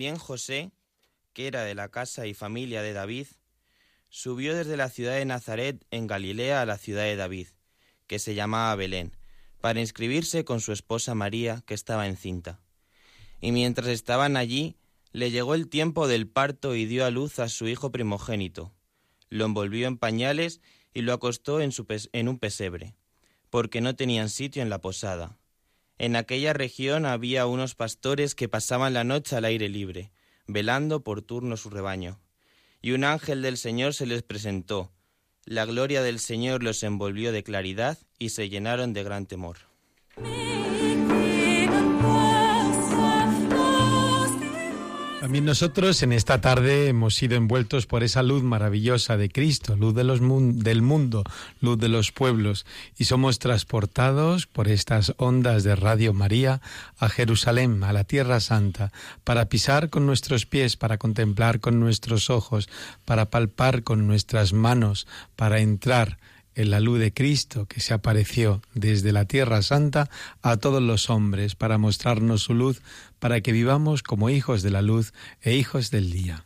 También José, que era de la casa y familia de David, subió desde la ciudad de Nazaret en Galilea a la ciudad de David, que se llamaba Belén, para inscribirse con su esposa María, que estaba encinta. Y mientras estaban allí, le llegó el tiempo del parto y dio a luz a su hijo primogénito. Lo envolvió en pañales y lo acostó en, en un pesebre, porque no tenían sitio en la posada. En aquella región había unos pastores que pasaban la noche al aire libre, velando por turno su rebaño. Y un ángel del Señor se les presentó. La gloria del Señor los envolvió de claridad y se llenaron de gran temor. También nosotros en esta tarde hemos sido envueltos por esa luz maravillosa de Cristo, luz de los del mundo, luz de los pueblos, y somos transportados por estas ondas de Radio María a Jerusalén, a la Tierra Santa, para pisar con nuestros pies, para contemplar con nuestros ojos, para palpar con nuestras manos, para entrar en la luz de Cristo que se apareció desde la Tierra Santa a todos los hombres para mostrarnos su luz, para que vivamos como hijos de la luz e hijos del día.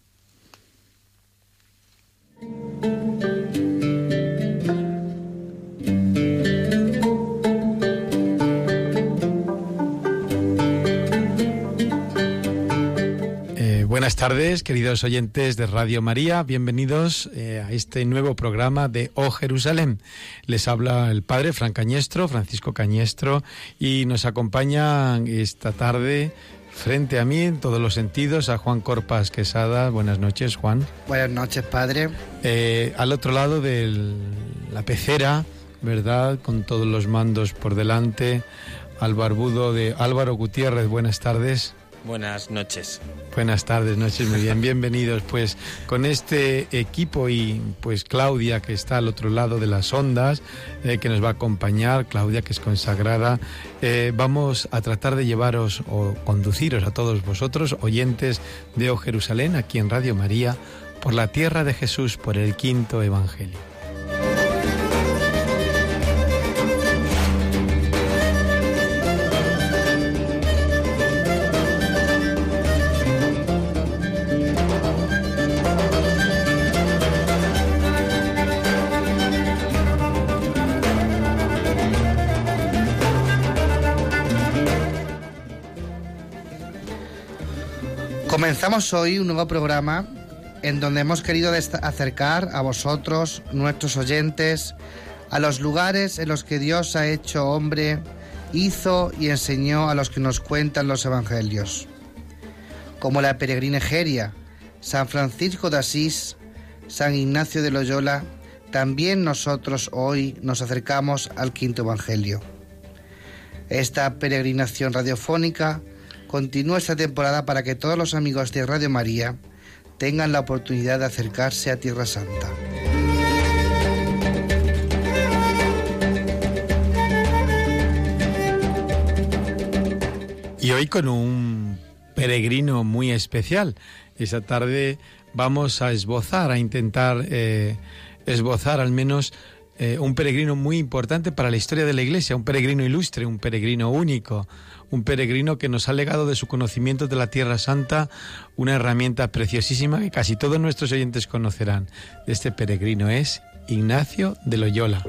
Buenas tardes, queridos oyentes de Radio María. Bienvenidos eh, a este nuevo programa de Oh Jerusalén. Les habla el padre Fran Cañestro, Francisco Cañestro, y nos acompaña esta tarde frente a mí en todos los sentidos a Juan Corpas Quesada. Buenas noches, Juan. Buenas noches, padre. Eh, al otro lado de la pecera, ¿verdad? Con todos los mandos por delante, al barbudo de Álvaro Gutiérrez. Buenas tardes. Buenas noches. Buenas tardes, noches, muy bien, bienvenidos. Pues con este equipo y pues Claudia que está al otro lado de las ondas, eh, que nos va a acompañar, Claudia que es consagrada, eh, vamos a tratar de llevaros o conduciros a todos vosotros, oyentes de O Jerusalén, aquí en Radio María, por la tierra de Jesús, por el quinto Evangelio. Comenzamos hoy un nuevo programa en donde hemos querido acercar a vosotros, nuestros oyentes, a los lugares en los que Dios ha hecho hombre, hizo y enseñó a los que nos cuentan los evangelios, como la peregrina Egeria, San Francisco de Asís, San Ignacio de Loyola, también nosotros hoy nos acercamos al quinto evangelio. Esta peregrinación radiofónica continúa esta temporada para que todos los amigos de Radio María tengan la oportunidad de acercarse a Tierra Santa. Y hoy con un peregrino muy especial. Esta tarde vamos a esbozar, a intentar eh, esbozar al menos eh, un peregrino muy importante para la historia de la Iglesia, un peregrino ilustre, un peregrino único, un peregrino que nos ha legado de su conocimiento de la Tierra Santa una herramienta preciosísima que casi todos nuestros oyentes conocerán. Este peregrino es Ignacio de Loyola.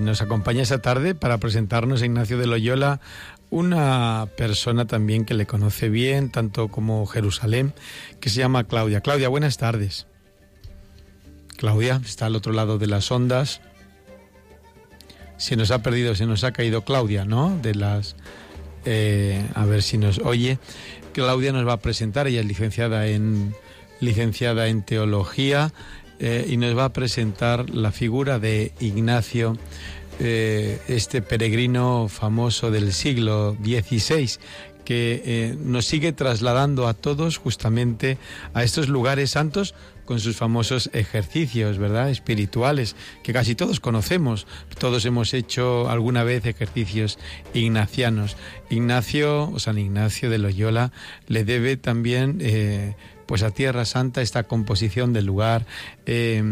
Nos acompaña esta tarde para presentarnos a Ignacio de Loyola, una persona también que le conoce bien, tanto como Jerusalén, que se llama Claudia. Claudia, buenas tardes. Claudia está al otro lado de las ondas. se nos ha perdido, se nos ha caído Claudia, ¿no? De las... Eh, a ver si nos oye. Claudia nos va a presentar, ella es licenciada en, licenciada en teología eh, y nos va a presentar la figura de Ignacio, eh, este peregrino famoso del siglo XVI, que eh, nos sigue trasladando a todos justamente a estos lugares santos con sus famosos ejercicios, ¿verdad? Espirituales, que casi todos conocemos. Todos hemos hecho alguna vez ejercicios ignacianos. Ignacio, o San Ignacio de Loyola, le debe también pues a Tierra Santa esta composición del lugar, eh,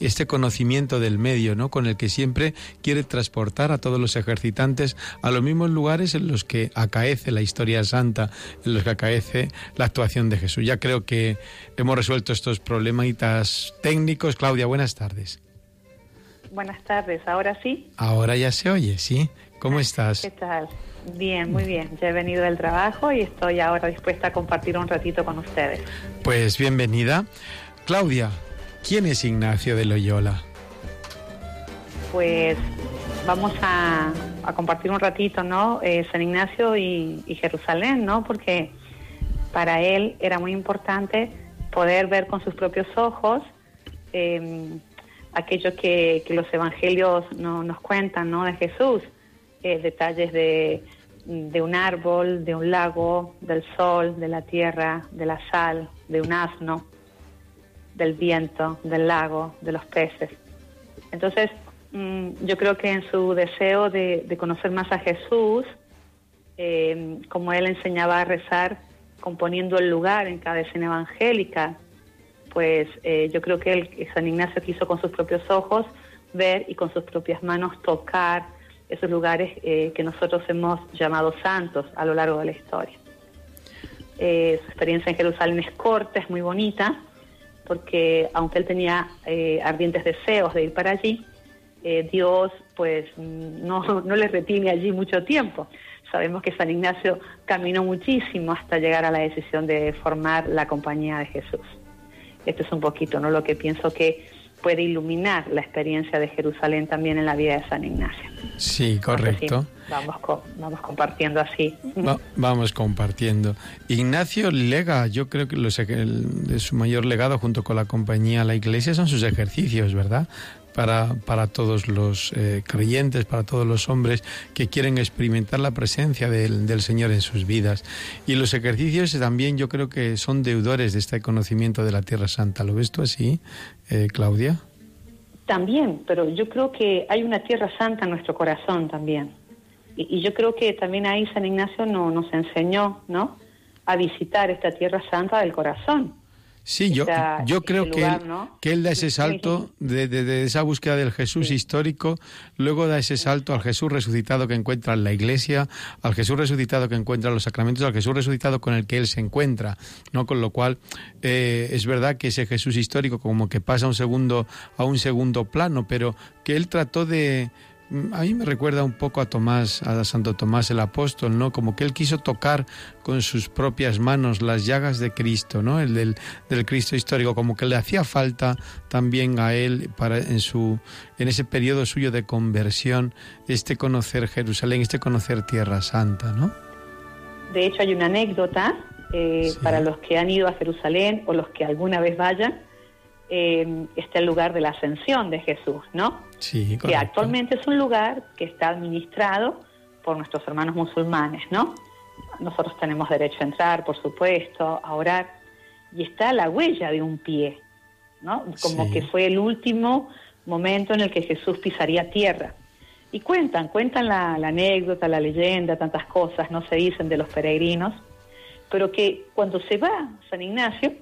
este conocimiento del medio, ¿no? Con el que siempre quiere transportar a todos los ejercitantes a los mismos lugares en los que acaece la historia santa, en los que acaece la actuación de Jesús. Ya creo que hemos resuelto estos problemitas técnicos. Claudia, buenas tardes. Buenas tardes, ¿ahora sí? Ahora ya se oye, ¿sí? ¿Cómo estás? ¿Qué tal? Bien, muy bien. Ya he venido del trabajo y estoy ahora dispuesta a compartir un ratito con ustedes. Pues bienvenida. Claudia, ¿quién es Ignacio de Loyola? Pues vamos a, compartir un ratito, ¿no? Eh, San Ignacio y, Jerusalén, ¿no? Porque para él era muy importante poder ver con sus propios ojos em, aquello que, los evangelios no, nos cuentan, ¿no? De Jesús. Eh, detalles de, un árbol, de un lago, del sol, de la tierra, de la sal, de un asno, del viento, del lago, de los peces. Entonces, mm, yo creo que en su deseo de, conocer más a Jesús, eh, como él enseñaba a rezar, componiendo el lugar en cada escena evangélica, pues eh, yo creo que San Ignacio quiso con sus propios ojos ver y con sus propias manos tocar esos lugares eh, que nosotros hemos llamado santos a lo largo de la historia. Eh, su experiencia en Jerusalén es corta, es muy bonita, porque aunque él tenía eh, ardientes deseos de ir para allí, Dios pues no, no le retiene allí mucho tiempo. Sabemos que San Ignacio caminó muchísimo hasta llegar a la decisión de formar la compañía de Jesús. Esto es un poquito ¿no? lo que pienso que puede iluminar la experiencia de Jerusalén también en la vida de San Ignacio. Sí, correcto. vamos, vamos compartiendo así. vamos compartiendo. Ignacio lega, yo creo que de su mayor legado junto con la compañía, la iglesia, son sus ejercicios, ¿verdad? Para, para, todos los eh, creyentes, para todos los hombres que quieren experimentar la presencia del, del, Señor en sus vidas. Y los ejercicios también yo creo que son deudores de este conocimiento de la Tierra Santa. ¿Lo ves tú así, eh, Claudia? También, pero yo creo que hay una tierra santa en nuestro corazón también. Y, yo creo que también ahí San Ignacio no, nos enseñó, ¿no? A visitar esta tierra santa del corazón. Sí, yo, yo creo que, él, que él da ese salto de, esa búsqueda del Jesús histórico, luego da ese salto al Jesús resucitado que encuentra en la iglesia, al Jesús resucitado que encuentra en los sacramentos, al Jesús resucitado con el que él se encuentra, ¿no? Con lo cual eh, es verdad que ese Jesús histórico como que pasa un segundo, a un segundo plano, pero que él trató de a mí me recuerda un poco a Tomás, a Santo Tomás el apóstol, ¿no? Como que él quiso tocar con sus propias manos las llagas de Cristo, ¿no? El del, del Cristo histórico, como que le hacía falta también a él para en su en ese periodo suyo de conversión este conocer Jerusalén, este conocer Tierra Santa, ¿no? De hecho hay una anécdota eh, para los que han ido a Jerusalén o los que alguna vez vayan eh, está el lugar de la ascensión de Jesús, ¿no? Sí, que actualmente es un lugar que está administrado por nuestros hermanos musulmanes, ¿no? Nosotros tenemos derecho a entrar, por supuesto, a orar, y está la huella de un pie, ¿no? Como que fue el último momento en el que Jesús pisaría tierra. Y cuentan, cuentan la, la anécdota, la leyenda, tantas cosas, no se dicen de los peregrinos, pero que cuando se va San Ignacio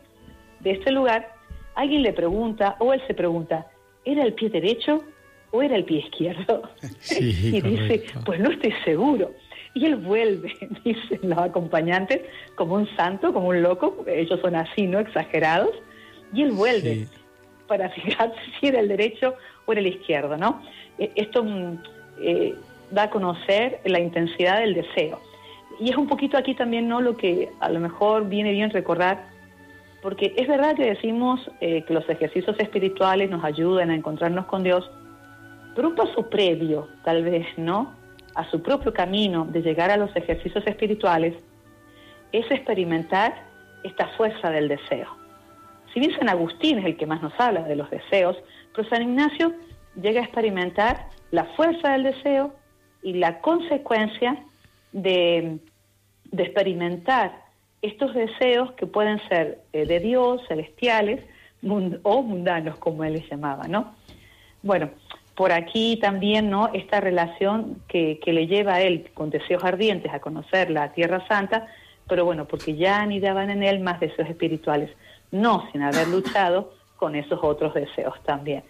de este lugar, alguien le pregunta, o él se pregunta, ¿era el pie derecho o era el pie izquierdo? y dice, pues no estoy seguro. Y él vuelve, dicen los acompañantes, como un santo, como un loco, ellos son así, ¿no? Exagerados. Y él vuelve para fijarse si era el derecho o era el izquierdo, ¿no? E, esto mm, eh, da a conocer la intensidad del deseo. Y es un poquito aquí también, ¿no? Lo que a lo mejor viene bien recordar porque es verdad que decimos eh, que los ejercicios espirituales nos ayudan a encontrarnos con Dios, Pero un paso previo, tal vez, ¿no? A su propio camino de llegar a los ejercicios espirituales es experimentar esta fuerza del deseo. Si bien San Agustín es el que más nos habla de los deseos, pero San Ignacio llega a experimentar la fuerza del deseo y la consecuencia de, experimentar estos deseos que pueden ser eh, de Dios, celestiales o mundanos, como él les llamaba, ¿no? Bueno, por aquí también, ¿no? Esta relación que, que le lleva a él con deseos ardientes a conocer la Tierra Santa, pero bueno, porque ya anidaban en él más deseos espirituales, no sin haber luchado con esos otros deseos también.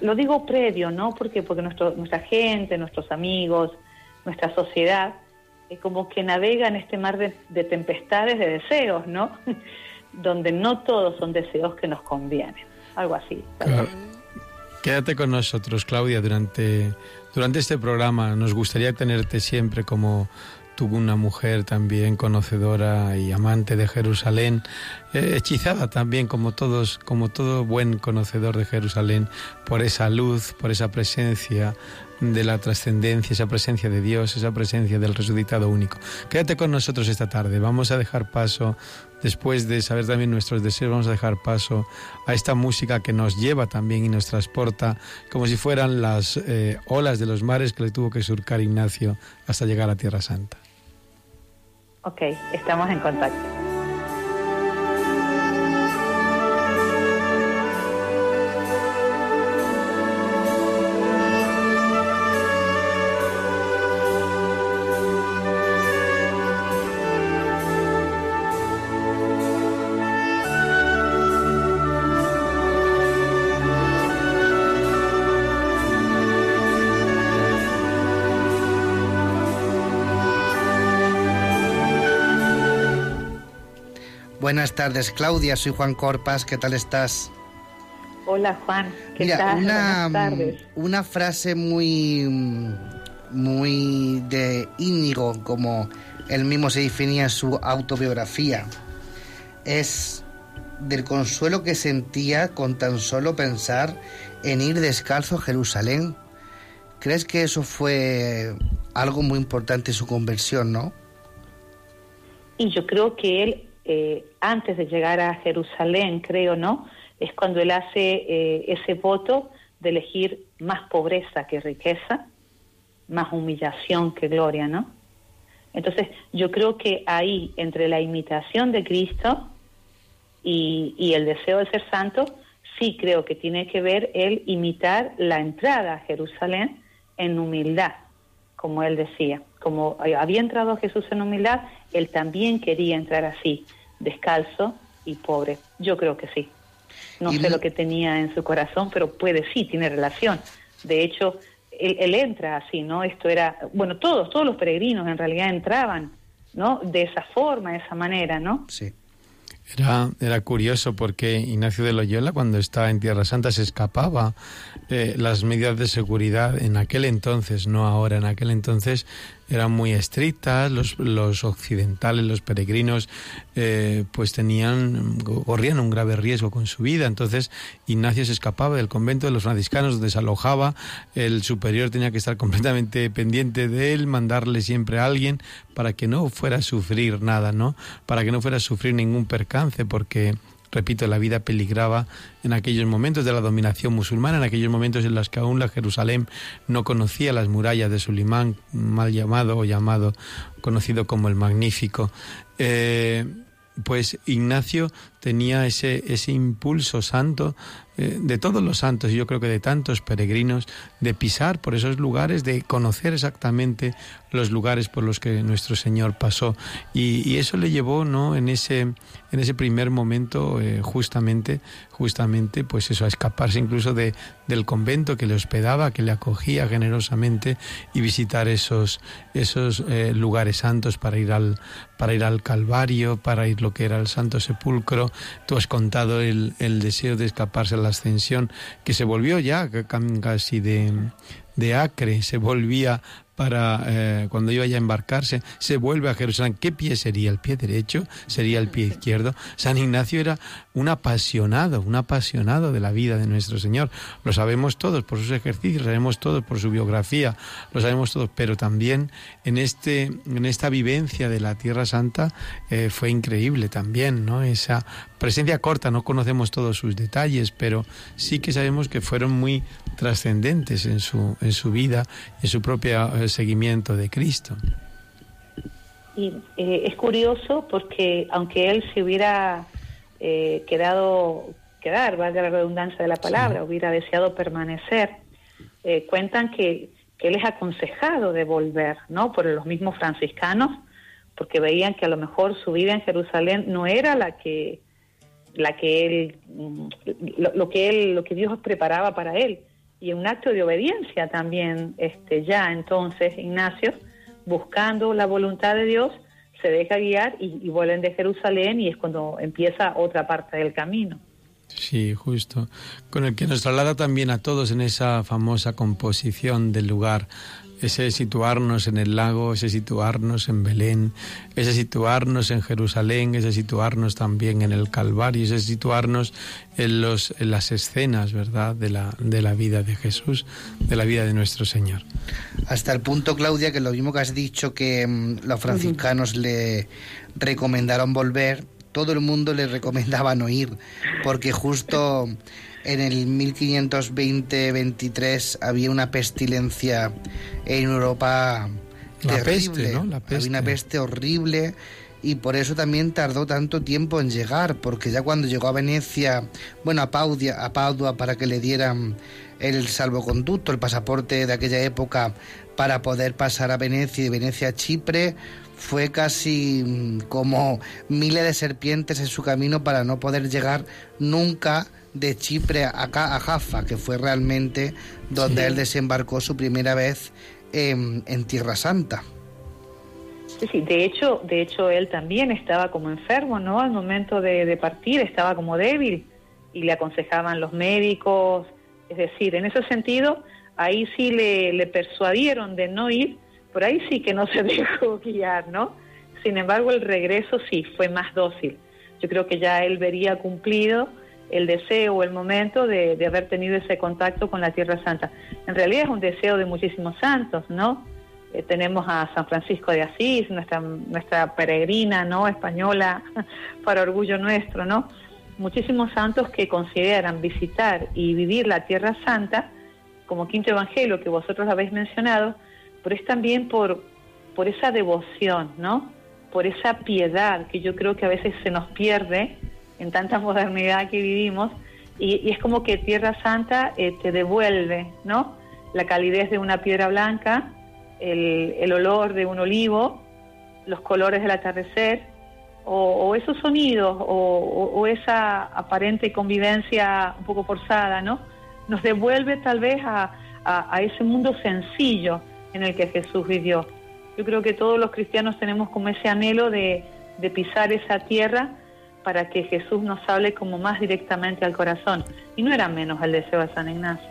Lo digo previo, ¿no? Porque, porque nuestro, nuestra gente, nuestros amigos, nuestra sociedad, es como que navega en este mar de, tempestades de deseos, ¿no? Donde no todos son deseos que nos convienen. Algo así. Quédate con nosotros, Claudia, durante, durante este programa. Nos gustaría tenerte siempre como tuvo una mujer también conocedora y amante de Jerusalén, eh, hechizada también como todos, como todo buen conocedor de Jerusalén, por esa luz, por esa presencia de la trascendencia, esa presencia de Dios, esa presencia del resucitado único. Quédate con nosotros esta tarde. Vamos a dejar paso, después de saber también nuestros deseos, vamos a dejar paso a esta música que nos lleva también y nos transporta como si fueran las eh, olas de los mares que le tuvo que surcar Ignacio hasta llegar a Tierra Santa. Ok, estamos en contacto. Buenas tardes, Claudia. Soy Juan Corpas. ¿Qué tal estás? Hola, Juan. ¿Qué Mira, tal? Una, Buenas tardes. una frase muy, muy de Íñigo, como él mismo se definía en su autobiografía, es del consuelo que sentía con tan solo pensar en ir descalzo a Jerusalén. ¿Crees que eso fue algo muy importante en su conversión, no? Y yo creo que él eh, antes de llegar a Jerusalén, creo, ¿no? Es cuando él hace eh, ese voto de elegir más pobreza que riqueza, más humillación que gloria, ¿no? Entonces, yo creo que ahí, entre la imitación de Cristo y, y el deseo de ser santo, sí creo que tiene que ver el imitar la entrada a Jerusalén en humildad, como él decía. Como había entrado Jesús en humildad, él también quería entrar así, descalzo y pobre. Yo creo que sí. No sé lo que tenía en su corazón, pero puede sí, tiene relación. De hecho, él, entra así, ¿no? Esto era, bueno, todos, todos los peregrinos en realidad entraban, ¿no? De esa forma, de esa manera, ¿no? Sí. Era, era curioso porque Ignacio de Loyola cuando estaba en Tierra Santa se escapaba eh, las medidas de seguridad en aquel entonces, no ahora, en aquel entonces eran muy estrictas, los, los occidentales, los peregrinos, eh, pues tenían, corrían un grave riesgo con su vida. Entonces Ignacio se escapaba del convento de los franciscanos, desalojaba, el superior tenía que estar completamente pendiente de él, mandarle siempre a alguien para que no fuera a sufrir nada, ¿no? Para que no fuera a sufrir ningún percance, porque repito, la vida peligraba en aquellos momentos de la dominación musulmana, en aquellos momentos en los que aún la Jerusalén no conocía las murallas de Sulimán, mal llamado o llamado, conocido como el Magnífico. Eh, pues Ignacio tenía ese, ese impulso santo eh, de todos los santos y yo creo que de tantos peregrinos de pisar por esos lugares, de conocer exactamente los lugares por los que nuestro Señor pasó. Y, eso le llevó no en ese en ese primer momento eh, justamente justamente pues eso a escaparse incluso de del convento que le hospedaba que le acogía generosamente y visitar esos esos eh, lugares santos para ir al para ir al Calvario para ir lo que era el Santo Sepulcro tú has contado el, el deseo de escaparse a la ascensión que se volvió ya casi de de acre se volvía para eh, cuando iba ya a embarcarse, se vuelve a Jerusalén. ¿Qué pie sería? ¿El pie derecho? ¿Sería el pie izquierdo? San Ignacio era un apasionado, un apasionado de la vida de nuestro Señor. Lo sabemos todos por sus ejercicios, lo sabemos todos por su biografía, lo sabemos todos, pero también en, este, en esta vivencia de la Tierra Santa eh, fue increíble también, ¿no? Esa presencia corta, no conocemos todos sus detalles, pero sí que sabemos que fueron muy trascendentes en su, en su vida, en su propio eh, seguimiento de Cristo. Y eh, es curioso porque aunque él se hubiera eh, quedado, quedar, valga la redundancia de la palabra, hubiera deseado permanecer, cuentan que, que él es aconsejado de volver, ¿no? Por los mismos franciscanos, porque veían que a lo mejor su vida en Jerusalén no era la que la que él mm, lo, que él lo que Dios preparaba para él y un acto de obediencia también este ya entonces Ignacio buscando la voluntad de Dios se deja guiar y, y vuelven de Jerusalén y es cuando empieza otra parte del camino Sí, justo. Con el que nos traslada también a todos en esa famosa composición del lugar ese situarnos en el lago, ese situarnos en Belén, ese situarnos en Jerusalén, ese situarnos también en el Calvario, ese situarnos en, los, en las escenas, ¿verdad?, de la, de la vida de Jesús, de la vida de nuestro Señor. Hasta el punto, Claudia, que lo mismo que has dicho, que mm, los franciscanos le recomendaron volver, todo el mundo le recomendaba no ir, porque justo en el 1520-23 había una pestilencia en Europa la terrible. La Había una peste horrible y por eso también tardó tanto tiempo en llegar, porque ya cuando llegó a Venecia, bueno, a, Paudia, a Padua para que le dieran el salvoconducto, el pasaporte de aquella época para poder pasar a Venecia y de Venecia a Chipre, fue casi mm, como miles de serpientes en su camino para no poder llegar nunca de Chipre acá a Jaffa, que fue realmente donde él desembarcó su primera vez en, Tierra Santa. Sí, sí, de hecho, de hecho él también estaba como enfermo, ¿no? Al momento de, partir estaba como débil y le aconsejaban los médicos, es decir, en ese sentido, ahí sí le, le persuadieron de no ir, por ahí sí que no se dejó guiar, ¿no? Sin embargo, el regreso sí fue más dócil. Yo creo que ya él vería cumplido el deseo o el momento de, haber tenido ese contacto con la Tierra Santa. En realidad es un deseo de muchísimos santos, ¿no? Eh, tenemos a San Francisco de Asís, nuestra, nuestra peregrina, ¿no? Española, para orgullo nuestro, ¿no? Muchísimos santos que consideran visitar y vivir la Tierra Santa como quinto evangelio que vosotros habéis mencionado, pero es también por, por esa devoción, ¿no? Por esa piedad que yo creo que a veces se nos pierde en tanta modernidad que vivimos, y, es como que Tierra Santa eh, te devuelve, ¿no? La calidez de una piedra blanca, el, olor de un olivo, los colores del atardecer, o, esos sonidos, o, esa aparente convivencia un poco forzada, ¿no? Nos devuelve tal vez a, ese mundo sencillo en el que Jesús vivió. Yo creo que todos los cristianos tenemos como ese anhelo de, de pisar esa tierra para que Jesús nos hable como más directamente al corazón. Y no era menos el deseo de San Ignacio.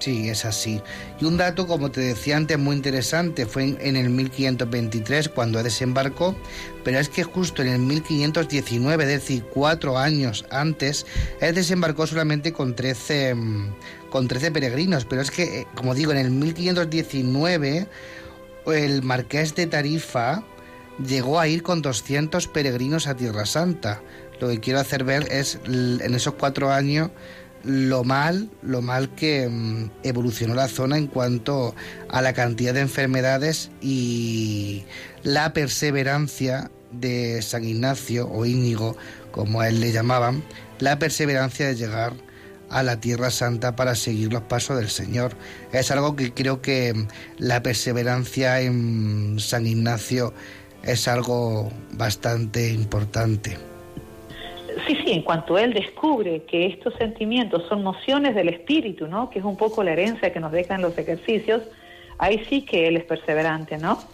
Sí, es así. Y un dato, como te decía antes, muy interesante, fue en, el 1523 cuando desembarcó, pero es que justo en el 1519, es decir, cuatro años antes, él desembarcó solamente con 13, mm, con 13 peregrinos, pero es que, eh, como digo, en el 1519 el marqués de Tarifa llegó a ir con 200 peregrinos a Tierra Santa lo que quiero hacer ver es en esos cuatro años lo mal, lo mal que mm, evolucionó la zona en cuanto a la cantidad de enfermedades y la perseverancia de San Ignacio o Íñigo, como a él le llamaban, la perseverancia de llegar a la Tierra Santa para seguir los pasos del Señor. Es algo que creo que mm, la perseverancia en San Ignacio es algo bastante importante. Sí, sí, en cuanto él descubre que estos sentimientos son mociones del espíritu, ¿no? Que es un poco la herencia que nos dejan los ejercicios, ahí sí que él es perseverante, ¿no?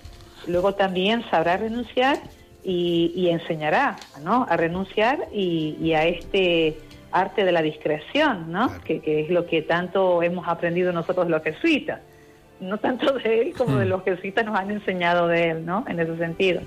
Luego también sabrá renunciar y, enseñará, ¿no? A renunciar y, a este arte de la discreción, ¿no? Que, es lo que tanto hemos aprendido nosotros los jesuitas. no tanto de él como de Mm. los jesuitas nos han enseñado de él, ¿no? En ese sentido.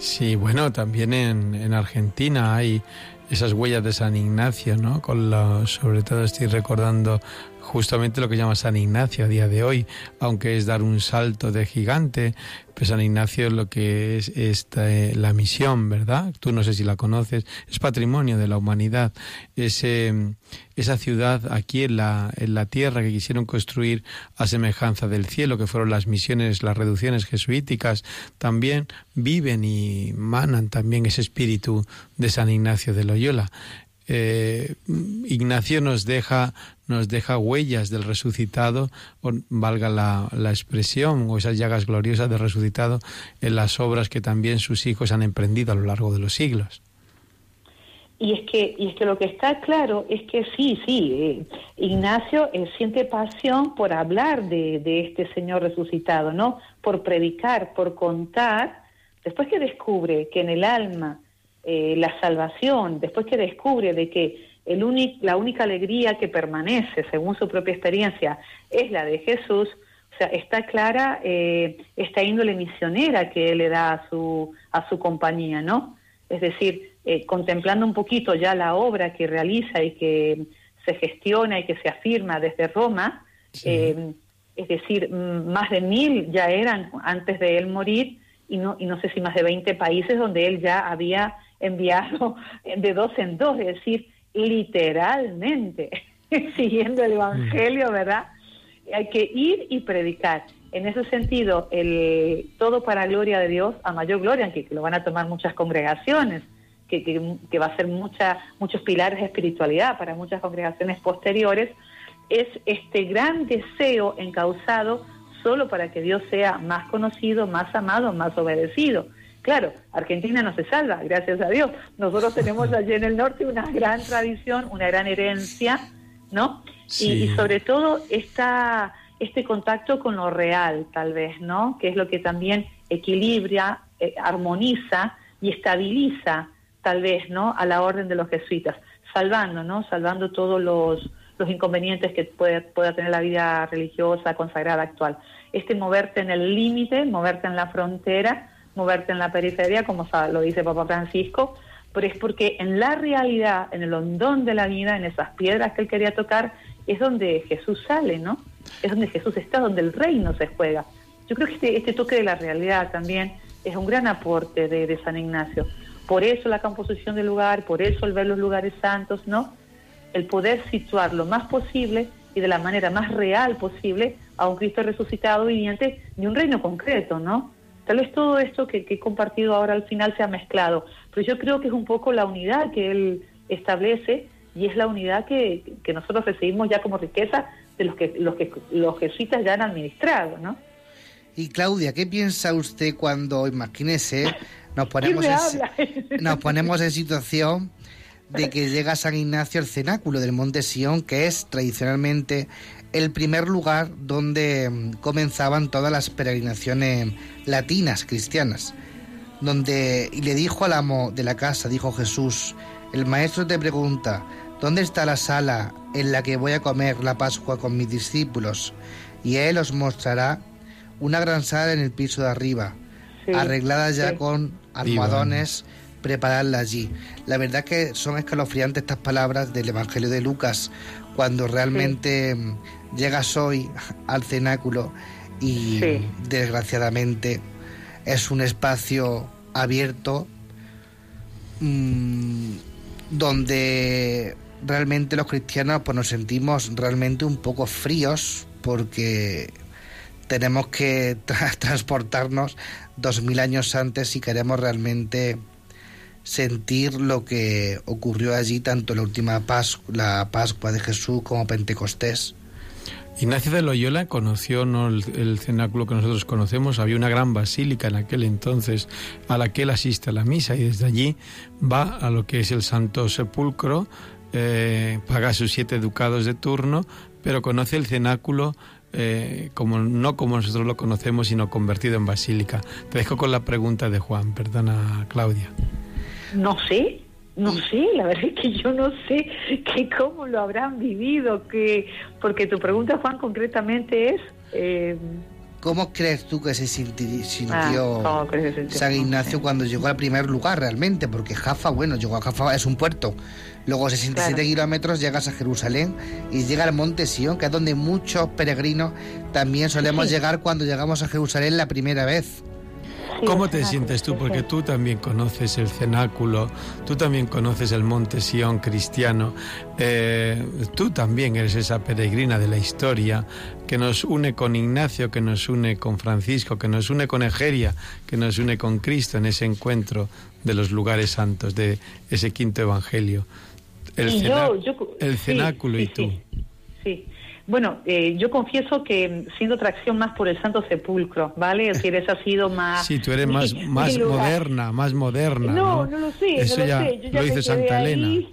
Sí, bueno, también en, en Argentina hay esas huellas de San Ignacio, ¿no? Con la, sobre todo estoy recordando justamente lo que llama San Ignacio a día de hoy, aunque es dar un salto de gigante, pues San Ignacio lo que es esta, eh, la misión, ¿verdad? Tú no sé si la conoces, es patrimonio de la humanidad, ese, esa ciudad aquí en la, en la tierra que quisieron construir a semejanza del cielo, que fueron las misiones, las reducciones jesuíticas, también viven y manan también ese espíritu de San Ignacio de Loyola. Eh, Ignacio nos deja nos deja huellas del resucitado, o valga la, la, expresión, o esas llagas gloriosas del resucitado en las obras que también sus hijos han emprendido a lo largo de los siglos. Y es que, y es que lo que está claro es que sí, sí, eh, Ignacio eh, siente pasión por hablar de, de este Señor resucitado, ¿no? Por predicar, por contar, después que descubre que en el alma eh, la salvación, después que descubre de que el único, la única alegría que permanece, según su propia experiencia, es la de Jesús, o sea, está clara eh, esta índole misionera que él le da a su, a su compañía, ¿no? Es decir, eh, contemplando un poquito ya la obra que realiza y que se gestiona y que se afirma desde Roma, sí. eh, es decir, más de mil ya eran antes de él morir y no, y no sé si más de 20 países donde él ya había enviado de dos en dos, es decir, literalmente, siguiendo el Evangelio, ¿verdad? Hay que ir y predicar. En ese sentido, el todo para gloria de Dios, a mayor gloria, aunque que lo van a tomar muchas congregaciones, que, que, que va a ser mucha, muchos pilares de espiritualidad para muchas congregaciones posteriores, es este gran deseo encausado solo para que Dios sea más conocido, más amado, más obedecido. Claro, Argentina no se salva, gracias a Dios. Nosotros tenemos allí en el norte una gran tradición, una gran herencia, ¿no? Sí. Y, y, sobre todo esta, este contacto con lo real, tal vez, ¿no? Que es lo que también equilibra, eh, armoniza y estabiliza, tal vez, ¿no? A la orden de los jesuitas, salvando, ¿no? Salvando todos los, los inconvenientes que puede, pueda tener la vida religiosa consagrada actual. Este moverte en el límite, moverte en la frontera, moverte en la periferia, como lo dice Papa Francisco, pero es porque en la realidad, en el hondón de la vida, en esas piedras que él quería tocar, es donde Jesús sale, ¿no? Es donde Jesús está, donde el reino se juega. Yo creo que este, este toque de la realidad también es un gran aporte de, de San Ignacio. Por eso la composición del lugar, por eso el ver los lugares santos, ¿no? El poder situar lo más posible y de la manera más real posible a un Cristo resucitado viviente de un reino concreto, ¿no? Tal vez todo esto que, que, he compartido ahora al final se ha mezclado, pero yo creo que es un poco la unidad que él establece y es la unidad que, que nosotros recibimos ya como riqueza de los que los, que, los jesuitas ya han administrado, ¿no? Y Claudia, ¿qué piensa usted cuando, imagínese, nos ponemos, en, nos ponemos en situación de que llega San Ignacio al cenáculo del Monte Sion, que es tradicionalmente el primer lugar donde comenzaban todas las peregrinaciones latinas cristianas, donde y le dijo al amo de la casa, dijo Jesús, el maestro te pregunta, ¿dónde está la sala en la que voy a comer la Pascua con mis discípulos? Y él os mostrará una gran sala en el piso de arriba, sí, arreglada ya sí. con almohadones, prepararla allí. La verdad que son escalofriantes estas palabras del Evangelio de Lucas, cuando realmente sí. Llegas hoy al cenáculo y desgraciadamente es un espacio abierto mmm, donde realmente los cristianos pues nos sentimos realmente un poco fríos porque tenemos que tra transportarnos dos mil años antes si queremos realmente sentir lo que ocurrió allí tanto la última Pascua, la Pascua de Jesús como Pentecostés. Ignacio de Loyola conoció no el, cenáculo que nosotros conocemos, había una gran basílica en aquel entonces a la que él asiste a la misa y desde allí va a lo que es el Santo Sepulcro, eh, paga sus siete ducados de turno, pero conoce el cenáculo eh, como no como nosotros lo conocemos, sino convertido en basílica. Te dejo con la pregunta de Juan, perdona Claudia. No sé, No sé, la verdad es que yo no sé que cómo lo habrán vivido, que porque tu pregunta, Juan, concretamente es... Eh, ¿Cómo crees tú que se sintió ah, San Ignacio cuando llegó al primer lugar realmente? Porque Jaffa, bueno, llegó a Jaffa, es un puerto. Luego 67 kilómetros llegas a Jerusalén y llega al monte Sion, que es donde muchos peregrinos también solemos llegar cuando llegamos a Jerusalén la primera vez. ¿Cómo te sientes tú? Porque tú también conoces el cenáculo, tú también conoces el monte Sion cristiano, eh, tú también eres esa peregrina de la historia que nos une con Ignacio, que nos une con Francisco, que nos une con Egeria, que nos une con Cristo en ese encuentro de los lugares santos, de ese quinto evangelio. El, cenáculo y tú. Sí. Bueno, eh, yo confieso que siendo tracción más por el Santo Sepulcro, ¿vale? Es decir, esa ha sido más... Sí, tú eres más, más moderna, más moderna. No, no, lo sé, Eso no ya, lo sé. Yo ya lo dice Santa Elena.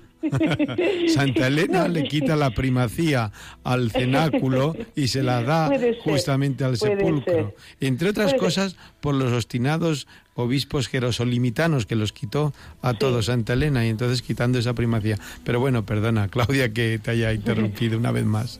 Santa Elena le quita la primacía al cenáculo y se la da justamente al sepulcro. Entre otras cosas, por los obstinados obispos jerosolimitanos que los quitó a todos Santa Elena y entonces quitando esa primacía. Pero bueno, perdona, Claudia, que te haya interrumpido una vez más.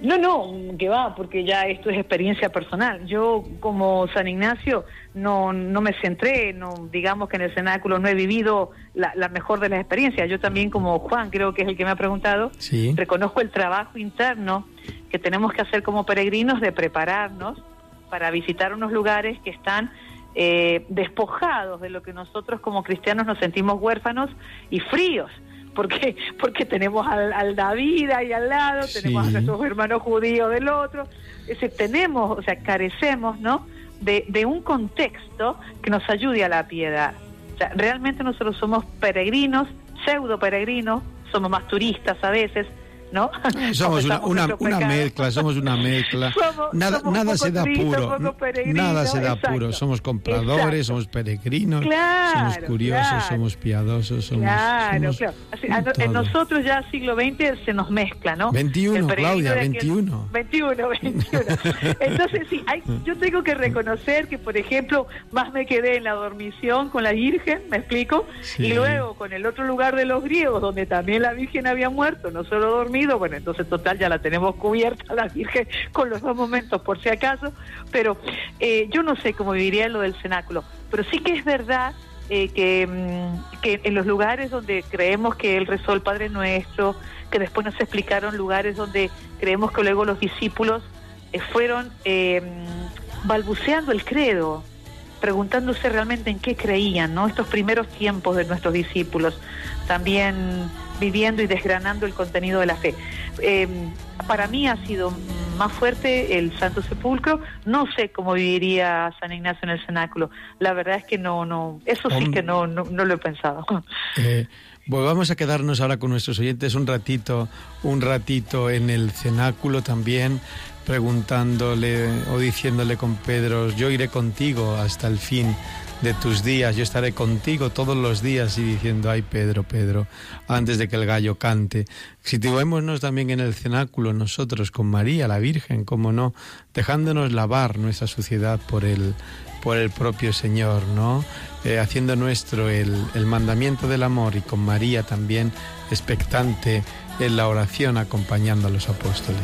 No, no, que va, porque ya esto es experiencia personal. Yo como San Ignacio no, no me centré, no digamos que en el cenáculo no he vivido la, mejor de las experiencias. Yo también como Juan, creo que es el que me ha preguntado, reconozco el trabajo interno que tenemos que hacer como peregrinos de prepararnos para visitar unos lugares que están eh, despojados de lo que nosotros como cristianos nos sentimos huérfanos y fríos porque porque tenemos al, David ahí al lado, tenemos a nuestros hermanos judíos del otro, es tenemos, o sea, carecemos, ¿no? De, de un contexto que nos ayude a la piedad. O sea, realmente nosotros somos peregrinos, pseudo peregrinos, somos más turistas a veces, ¿no? Somos una, una, mezcla, somos una mezcla. nada nada se da puro. Nada se da puro. Somos compradores, somos peregrinos, somos curiosos, somos piadosos, somos. Claro, claro. en nosotros ya siglo XX se nos mezcla, ¿no? 21, Claudia, 21. 21, 21. Entonces, sí, hay, yo tengo que reconocer que, por ejemplo, más me quedé en la dormición con la Virgen, ¿me explico? Y luego con el otro lugar de los griegos, donde también la Virgen había muerto, no solo bueno, entonces total ya la tenemos cubierta la Virgen con los dos momentos por si acaso, pero eh, yo no sé cómo viviría lo del cenáculo, pero sí que es verdad eh, que, mm, que en los lugares donde creemos que él rezó el Padre Nuestro, que después nos explicaron lugares donde creemos que luego los discípulos eh, fueron mm, balbuceando el credo, preguntándose realmente en qué creían, ¿no? Estos primeros tiempos de nuestros discípulos, también viviendo y desgranando el contenido de la fe. Eh, para mí ha sido más fuerte el Santo Sepulcro. No sé cómo viviría San Ignacio en el cenáculo. La verdad es que no, no, eso sí que no, no, lo he pensado. Eh, vamos a quedarnos ahora con nuestros oyentes un ratito, un ratito en el cenáculo también, preguntándole o diciéndole con Pedro, yo iré contigo hasta el fin de tus días, yo estaré contigo todos los días y diciendo, ay Pedro, Pedro, antes de que el gallo cante. Situémonos también en el cenáculo nosotros con María, la Virgen, como no, dejándonos lavar nuestra suciedad por el, por el propio Señor, ¿no? Eh, haciendo nuestro el, el mandamiento del amor y con María también expectante en la oración acompañando a los apóstoles.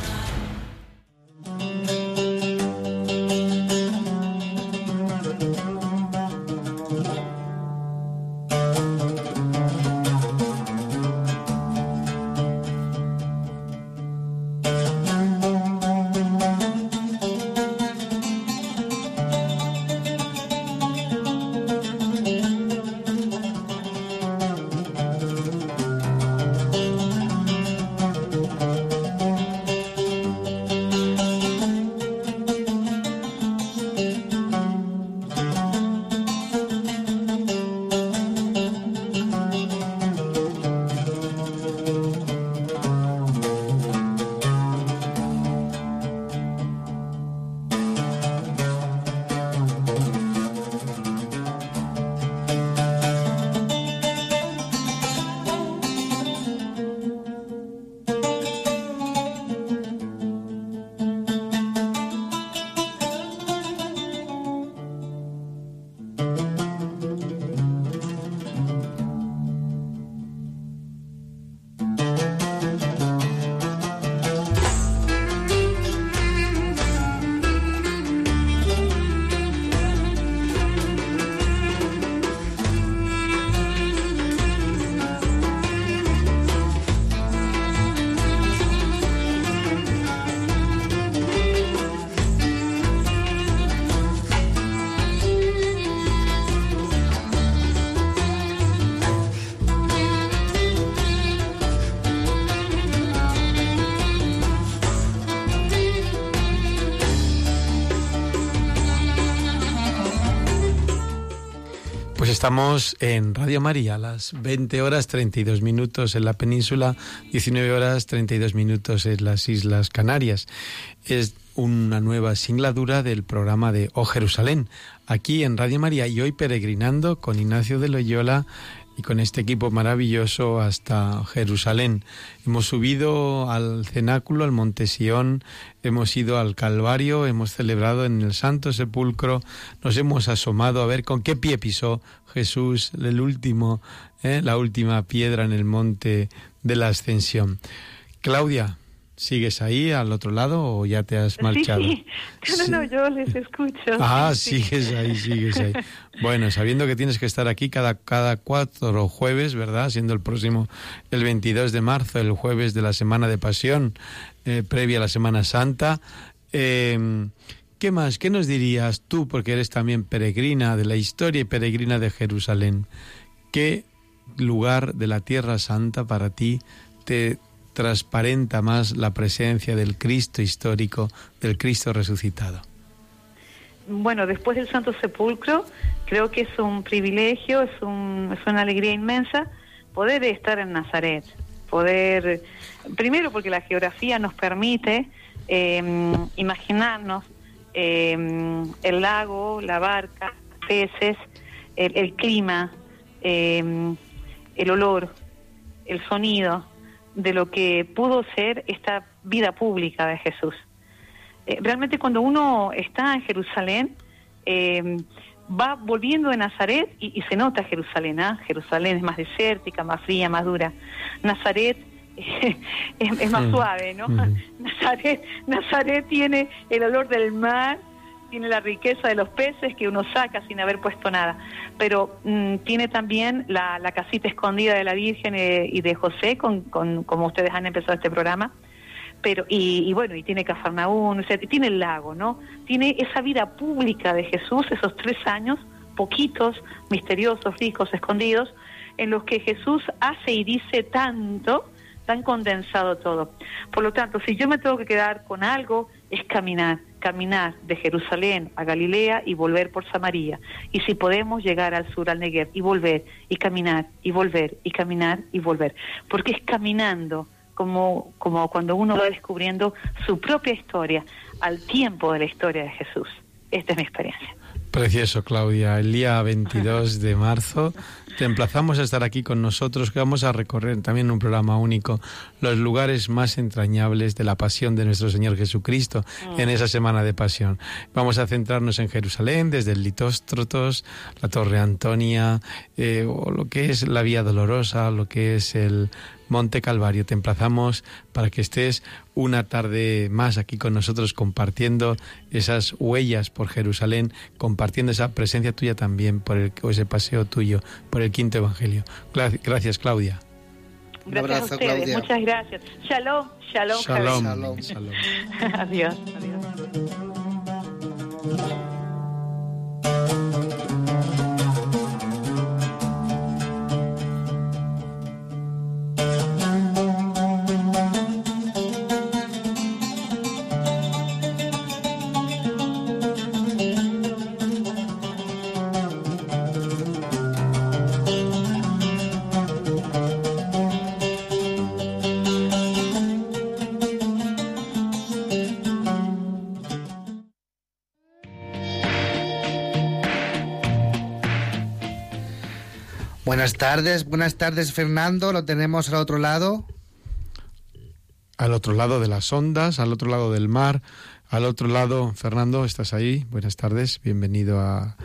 Estamos en Radio María a las 20 horas 32 minutos en la península, 19 horas 32 minutos en las Islas Canarias. Es una nueva singladura del programa de O Jerusalén, aquí en Radio María y hoy peregrinando con Ignacio de Loyola y con este equipo maravilloso hasta Jerusalén. Hemos subido al cenáculo, al Monte Sión, hemos ido al Calvario, hemos celebrado en el Santo Sepulcro, nos hemos asomado a ver con qué pie pisó Jesús el último, ¿eh? la última piedra en el monte de la Ascensión. Claudia, ¿Sigues ahí al otro lado o ya te has marchado? Sí, sí. No, no, yo les escucho. Ah, sigues ahí, sigues ahí. Bueno, sabiendo que tienes que estar aquí cada, cada cuatro jueves, ¿verdad? Siendo el próximo el 22 de marzo, el jueves de la Semana de Pasión, eh, previa a la Semana Santa. Eh, ¿Qué más? ¿Qué nos dirías tú, porque eres también peregrina de la historia y peregrina de Jerusalén? ¿Qué lugar de la Tierra Santa para ti te transparenta más la presencia del Cristo histórico, del Cristo resucitado? Bueno, después del Santo Sepulcro, creo que es un privilegio, es, un, es una alegría inmensa poder estar en Nazaret, poder, primero porque la geografía nos permite eh, imaginarnos eh, el lago, la barca, peces, el, el clima, eh, el olor, el sonido, de lo que pudo ser esta vida pública de Jesús. Eh, realmente cuando uno está en Jerusalén, eh, va volviendo de Nazaret y, y se nota Jerusalén, ¿ah? Jerusalén es más desértica, más fría, más dura. Nazaret es, es, más suave, ¿no? Mm. Nazaret, Nazaret tiene el olor del mar, tiene la riqueza de los peces que uno saca sin haber puesto nada, pero mm, tiene también la, la casita escondida de la Virgen eh, y de José, con, con, como ustedes han empezado este programa, pero y, y bueno, y tiene Cafarnaún, o sea, tiene el lago, ¿no? Tiene esa vida pública de Jesús, esos tres años, poquitos, misteriosos, ricos, escondidos, en los que Jesús hace y dice tanto, tan condensado todo. Por lo tanto, si yo me tengo que quedar con algo, es caminar, caminar de Jerusalén a Galilea y volver por Samaria. Y si podemos llegar al sur, al Negev, y volver, y caminar, y volver, y caminar, y volver. Porque es caminando como, como cuando uno va descubriendo su propia historia al tiempo de la historia de Jesús. Esta es mi experiencia. Precioso, Claudia. El día 22 de marzo te emplazamos a estar aquí con nosotros, que vamos a recorrer también un programa único los lugares más entrañables de la pasión de nuestro Señor Jesucristo en esa semana de pasión. Vamos a centrarnos en Jerusalén, desde el Litóstrotos, la Torre Antonia, eh, o lo que es la Vía Dolorosa, lo que es el Monte Calvario. Te emplazamos para que estés una tarde más aquí con nosotros compartiendo esas huellas por Jerusalén, compartiendo esa presencia tuya también por el, o ese paseo tuyo por el quinto evangelio. Gra- Gracias, Claudia. Un Gracias abrazo, a ustedes, Claudia. muchas gracias. Shalom, shalom, Shalom. Shalom. Shalom. adiós, adiós. Buenas tardes, buenas tardes Fernando, lo tenemos al otro lado. Al otro lado de las ondas, al otro lado del mar, al otro lado, Fernando, ¿estás ahí? Buenas tardes, bienvenido a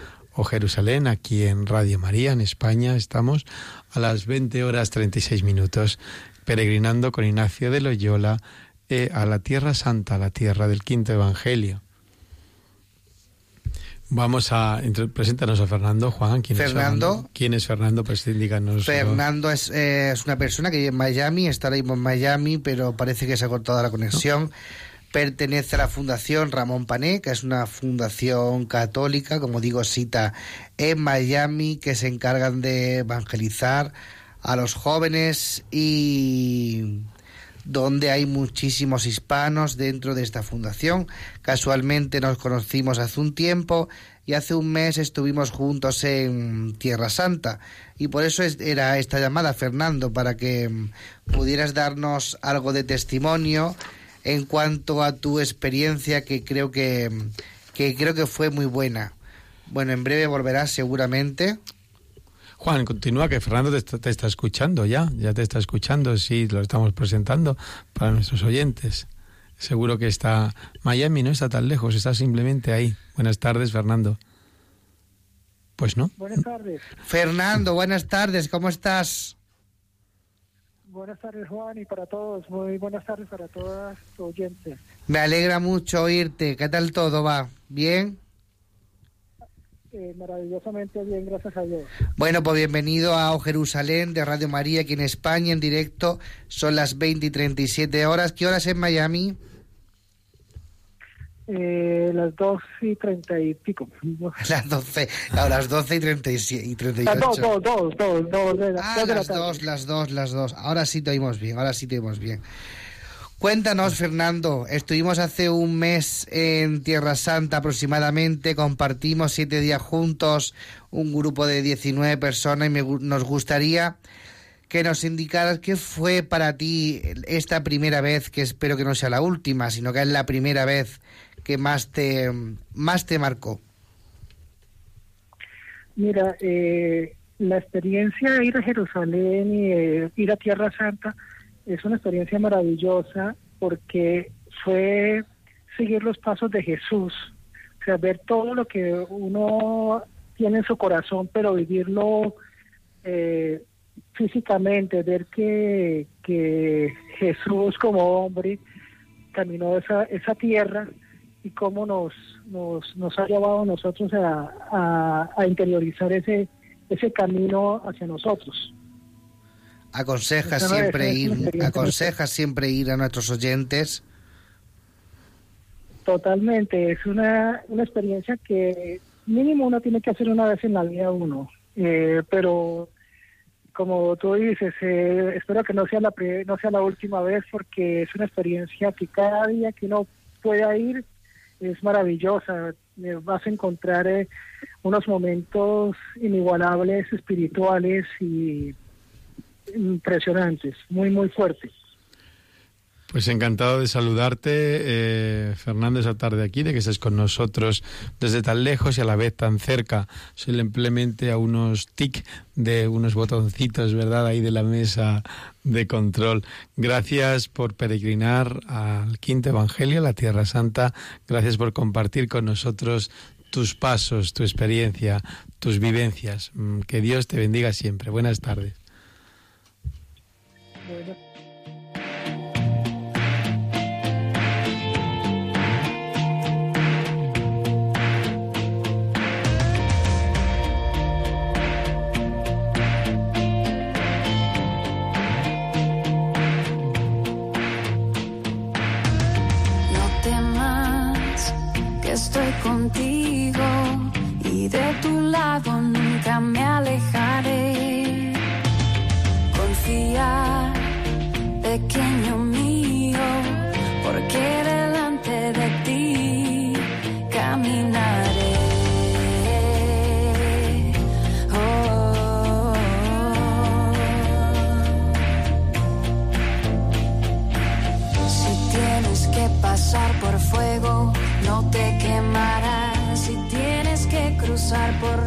Jerusalén, aquí en Radio María, en España. Estamos a las 20 horas 36 minutos, peregrinando con Ignacio de Loyola eh, a la Tierra Santa, a la tierra del quinto Evangelio. Vamos a... Preséntanos a Fernando, Juan. ¿quién Fernando. Es Fernando? ¿Quién es Fernando? Pues indícanos. Fernando es, eh, es una persona que vive en Miami, está ahora mismo en Miami, pero parece que se ha cortado la conexión. Pertenece a la Fundación Ramón Pané, que es una fundación católica, como digo, cita en Miami, que se encargan de evangelizar a los jóvenes y donde hay muchísimos hispanos dentro de esta fundación. Casualmente nos conocimos hace un tiempo y hace un mes estuvimos juntos en Tierra Santa. Y por eso era esta llamada, Fernando, para que mm, pudieras darnos algo de testimonio en cuanto a tu experiencia que creo que, mm, que creo que fue muy buena. Bueno, en breve volverás seguramente. Juan, continúa que Fernando te está, escuchando ya, ya te está escuchando, sí, lo estamos presentando para nuestros oyentes. Seguro que está Miami, no está tan lejos, está simplemente ahí. Buenas tardes, Fernando. Pues no. Buenas tardes. Fernando, buenas tardes, ¿cómo estás? Buenas tardes, Juan, y para todos, muy buenas tardes para todas los oyentes. Me alegra mucho oírte. ¿Qué tal todo va? ¿Bien? Eh, maravillosamente bien, gracias a Dios. Bueno, pues bienvenido a Jerusalén de Radio María, aquí en España, en directo. Son las 20 y 37 horas. ¿Qué horas en Miami? Eh, las 2 y 30 y pico. Las 12, a las 12 y, 37, y 38. Las 2, 2, 2, 2, 2, Ah, las 2, las 2, las 2. Ahora sí te oímos bien, ahora sí te oímos bien. Cuéntanos, Fernando, estuvimos hace un mes en Tierra Santa aproximadamente, compartimos siete días juntos, un grupo de 19 personas y me, nos gustaría que nos indicaras qué fue para ti esta primera vez, que espero que no sea la última, sino que es la primera vez que más te, más te marcó. Mira, eh, la experiencia de ir a Jerusalén y eh, ir a Tierra Santa es una experiencia maravillosa porque fue seguir los pasos de Jesús, o sea, ver todo lo que uno tiene en su corazón, pero vivirlo eh, físicamente, ver que, que Jesús como hombre caminó esa, esa tierra y cómo nos, nos, nos ha llevado a nosotros a, a interiorizar ese, ese camino hacia nosotros aconseja siempre ir, aconseja siempre ir a nuestros oyentes. Totalmente, es una, una experiencia que mínimo uno tiene que hacer una vez en la vida uno, eh, pero como tú dices, eh, espero que no sea la no sea la última vez porque es una experiencia que cada día que uno pueda ir es maravillosa. Eh, vas a encontrar unos momentos inigualables espirituales y impresionantes, muy, muy fuertes. Pues encantado de saludarte, eh, Fernando, esa tarde aquí, de que estés con nosotros desde tan lejos y a la vez tan cerca. Simplemente a unos tic de unos botoncitos, ¿verdad? Ahí de la mesa de control. Gracias por peregrinar al quinto evangelio, la Tierra Santa. Gracias por compartir con nosotros tus pasos, tu experiencia, tus vivencias. Mm, que Dios te bendiga siempre. Buenas tardes. Estoy contigo y de tu lado nunca me alejaré. Cruzar por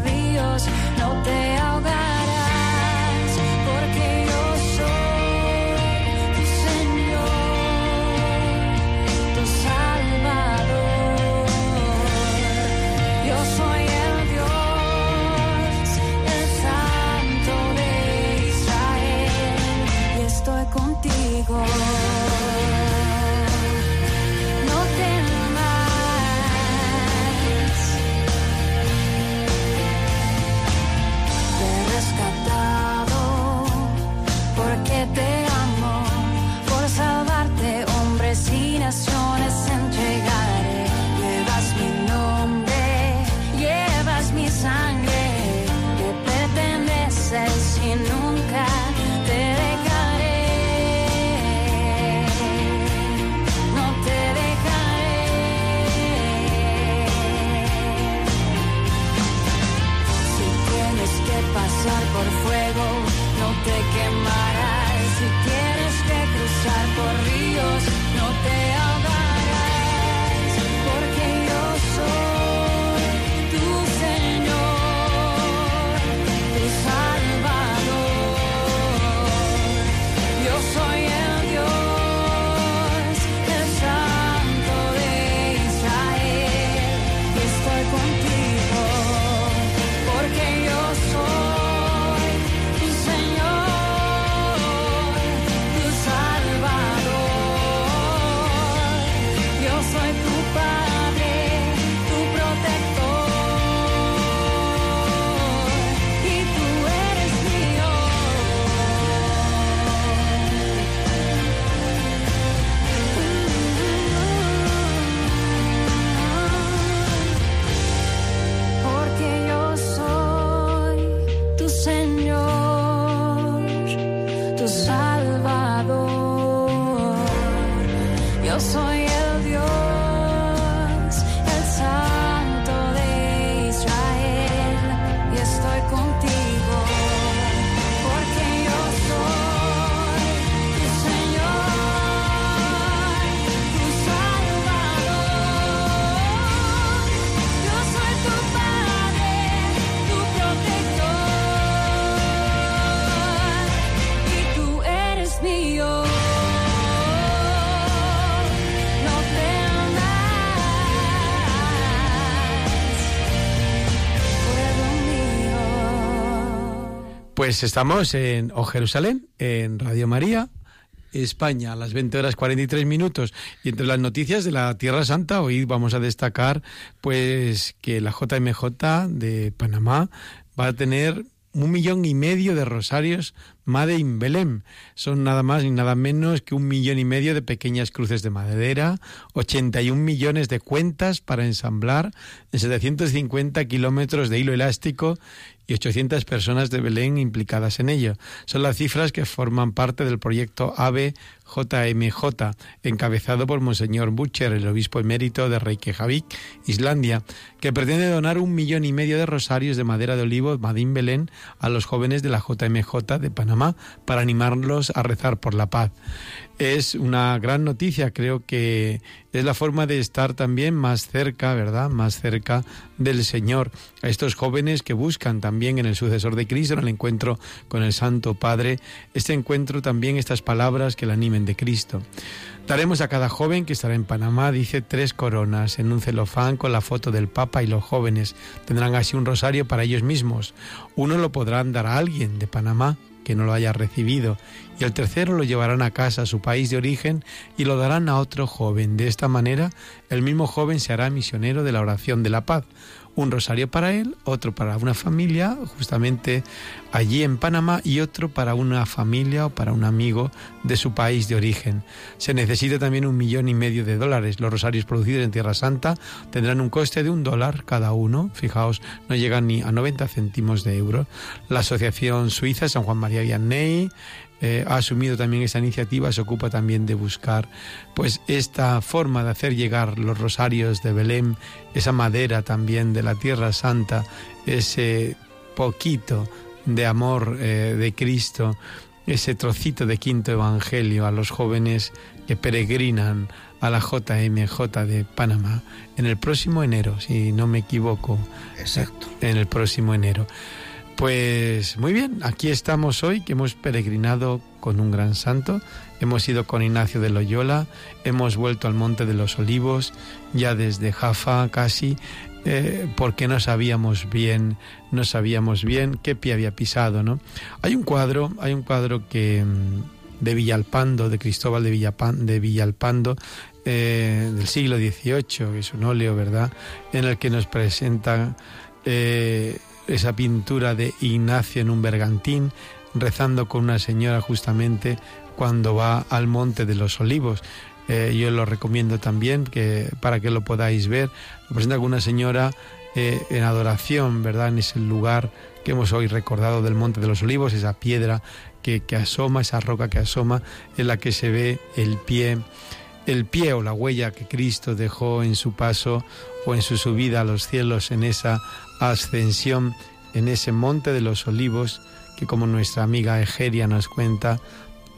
Pues estamos en O Jerusalén, en Radio María, España, a las 20 horas 43 minutos. Y entre las noticias de la Tierra Santa, hoy vamos a destacar pues que la JMJ de Panamá va a tener un millón y medio de rosarios Made in Belém. Son nada más ni nada menos que un millón y medio de pequeñas cruces de madera, 81 millones de cuentas para ensamblar en 750 kilómetros de hilo elástico y 800 personas de Belén implicadas en ello. Son las cifras que forman parte del proyecto AVE JMJ, encabezado por Monseñor Butcher, el obispo emérito de Reykjavik, Islandia, que pretende donar un millón y medio de rosarios de madera de olivo Madín Belén a los jóvenes de la JMJ de Panamá para animarlos a rezar por la paz es una gran noticia. Creo que es la forma de estar también más cerca, ¿verdad? Más cerca del Señor. A estos jóvenes que buscan también en el sucesor de Cristo, en el encuentro con el Santo Padre, este encuentro también, estas palabras que le animen de Cristo. Daremos a cada joven que estará en Panamá, dice, tres coronas en un celofán con la foto del Papa y los jóvenes. Tendrán así un rosario para ellos mismos. Uno lo podrán dar a alguien de Panamá que no lo haya recibido, y el tercero lo llevarán a casa, a su país de origen, y lo darán a otro joven. De esta manera, el mismo joven se hará misionero de la oración de la paz, un rosario para él, otro para una familia, justamente allí en Panamá, y otro para una familia o para un amigo de su país de origen. Se necesita también un millón y medio de dólares. Los rosarios producidos en Tierra Santa tendrán un coste de un dólar cada uno. Fijaos, no llegan ni a 90 céntimos de euro. La Asociación Suiza San Juan María Vianney eh, ha asumido también esa iniciativa, se ocupa también de buscar pues esta forma de hacer llegar los rosarios de Belén, esa madera también de la Tierra Santa, ese poquito de amor eh, de Cristo, ese trocito de quinto evangelio a los jóvenes que peregrinan a la JMJ de Panamá en el próximo enero, si no me equivoco. Exacto. En el próximo enero. Pues muy bien, aquí estamos hoy que hemos peregrinado con un gran santo, hemos ido con Ignacio de Loyola, hemos vuelto al Monte de los Olivos, ya desde Jafa casi, eh, porque no sabíamos bien, no sabíamos bien qué pie había pisado, ¿no? Hay un cuadro, hay un cuadro que mm, de Villalpando, de Cristóbal de, Villalpando, eh, del siglo XVIII, es un óleo, ¿verdad?, en el que nos presenta eh, esa pintura de Ignacio en un bergantín, rezando con una señora justamente cuando va al Monte de los Olivos. Eh, yo lo recomiendo también que para que lo podáis ver. Lo presenta con una señora eh, en adoración, ¿verdad? En ese lugar que hemos hoy recordado del Monte de los Olivos, esa piedra que, que asoma, esa roca que asoma, en la que se ve el pie, el pie o la huella que Cristo dejó en su paso o en su subida a los cielos en esa ascensión en ese monte de los olivos que como nuestra amiga Egeria nos cuenta,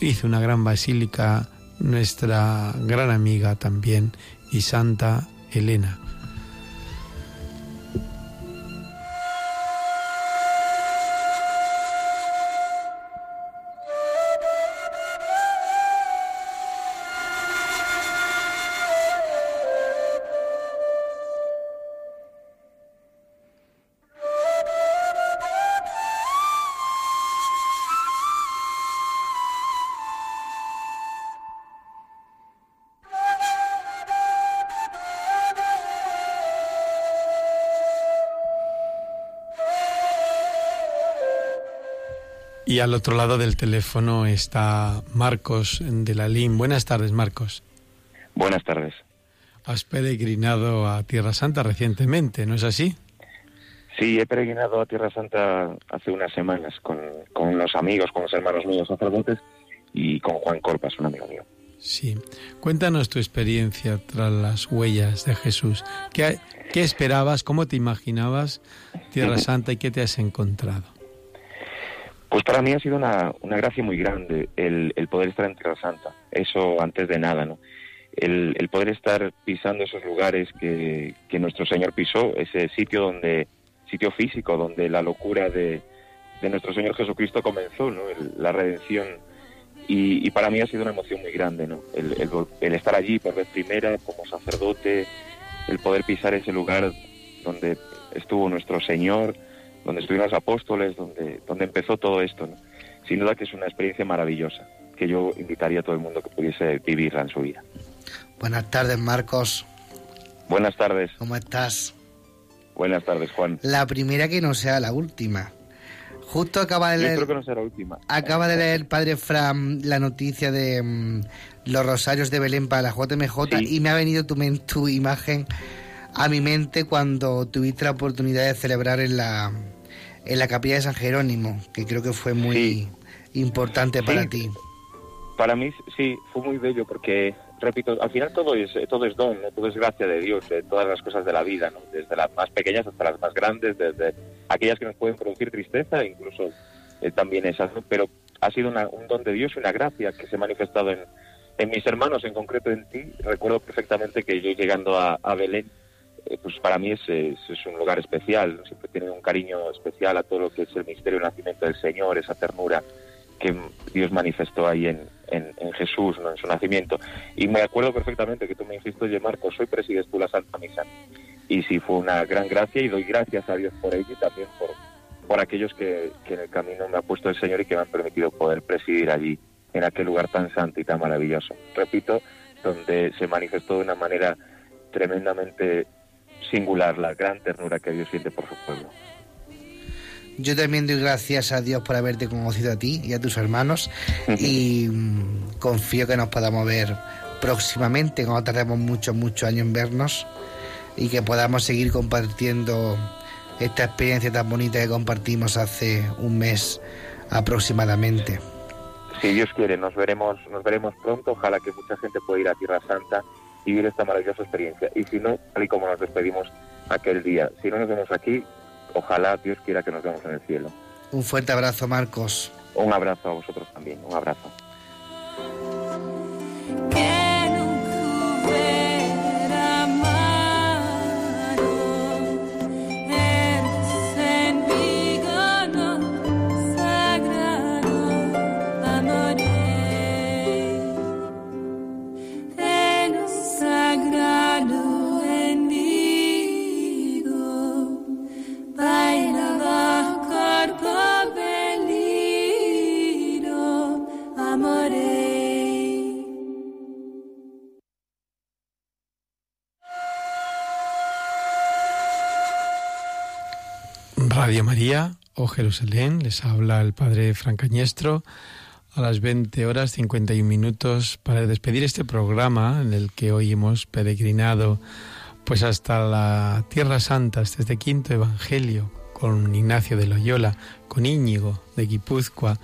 hizo una gran basílica nuestra gran amiga también y Santa Elena. Y al otro lado del teléfono está Marcos de la LIM. Buenas tardes, Marcos. Buenas tardes. Has peregrinado a Tierra Santa recientemente, ¿no es así? Sí, he peregrinado a Tierra Santa hace unas semanas con, con los amigos, con los hermanos míos sacerdotes y con Juan Corpas, un amigo mío. Sí. Cuéntanos tu experiencia tras las huellas de Jesús. ¿Qué, qué esperabas? ¿Cómo te imaginabas Tierra Santa y qué te has encontrado? Pues para mí ha sido una, una gracia muy grande el, el, poder estar en Tierra Santa. Eso antes de nada, ¿no? El, el poder estar pisando esos lugares que, que, nuestro Señor pisó, ese sitio donde, sitio físico, donde la locura de, de nuestro Señor Jesucristo comenzó, ¿no? la redención. Y, y, para mí ha sido una emoción muy grande, ¿no? El, el, el estar allí por vez primera como sacerdote, el poder pisar ese lugar donde estuvo nuestro Señor, donde estuvieron los apóstoles, donde, donde empezó todo esto. ¿no? Sin duda que es una experiencia maravillosa que yo invitaría a todo el mundo que pudiese vivirla en su vida. Buenas tardes, Marcos. Buenas tardes. ¿Cómo estás? Buenas tardes, Juan. La primera que no sea la última. Justo acaba de leer. Yo creo que no será la última. Acaba de leer el padre Fran la noticia de um, los rosarios de Belén para la JMJ sí. y me ha venido tu, tu imagen a mi mente cuando tuviste la oportunidad de celebrar en la, en la capilla de San Jerónimo, que creo que fue muy sí. importante para sí. ti. Para mí sí, fue muy bello porque, repito, al final todo es, todo es don, ¿no? todo es gracia de Dios, de todas las cosas de la vida, ¿no? desde las más pequeñas hasta las más grandes, desde aquellas que nos pueden producir tristeza, incluso eh, también esas, ¿no? pero ha sido una, un don de Dios y una gracia que se ha manifestado en, en mis hermanos, en concreto en ti. Recuerdo perfectamente que yo llegando a, a Belén, eh, pues para mí es, es, un lugar especial, siempre tiene un cariño especial a todo lo que es el misterio del nacimiento del Señor, esa ternura que Dios manifestó ahí en, en, Jesús, en su nacimiento. Y me acuerdo perfectamente que tú me dijiste, oye Marcos, hoy presides tú la Santa Misa. Y sí, fue una gran gracia y doy gracias a Dios por ello y también por, por aquellos que, que en el camino me ha puesto el Señor y que me han permitido poder presidir allí, en aquel lugar tan santo y tan maravilloso. Repito, donde se manifestó de una manera tremendamente singular la gran ternura que Dios siente por su pueblo. Yo también doy gracias a Dios por haberte conocido a ti y a tus hermanos y mmm, confío que nos podamos ver próximamente, cuando tardemos muchos, muchos años en vernos y que podamos seguir compartiendo esta experiencia tan bonita que compartimos hace un mes aproximadamente. Si Dios quiere, nos veremos, nos veremos pronto. Ojalá que mucha gente pueda ir a Tierra Santa vivir esta maravillosa experiencia. Y si no, tal y como nos despedimos aquel día, si no nos vemos aquí, ojalá Dios quiera que nos vemos en el cielo. Un fuerte abrazo, Marcos. Un abrazo a vosotros también, un abrazo. Radio María o Jerusalén, les habla el padre Francañestro a las 20 horas 51 minutos para despedir este programa en el que hoy hemos peregrinado pues hasta la Tierra Santa, hasta este quinto evangelio con Ignacio de Loyola, con Íñigo de Guipúzcoa,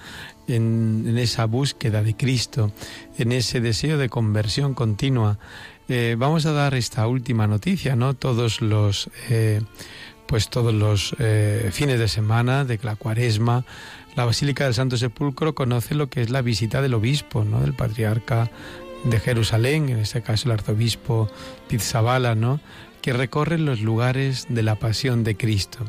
en, en esa búsqueda de Cristo, en ese deseo de conversión continua. Eh, vamos a dar esta última noticia, ¿no? Todos los eh, pues todos los eh, fines de semana de la cuaresma, la Basílica del Santo Sepulcro conoce lo que es la visita del obispo, ¿no? del patriarca de Jerusalén, en este caso el arzobispo Pizzabala, ¿no? que recorre los lugares de la pasión de Cristo.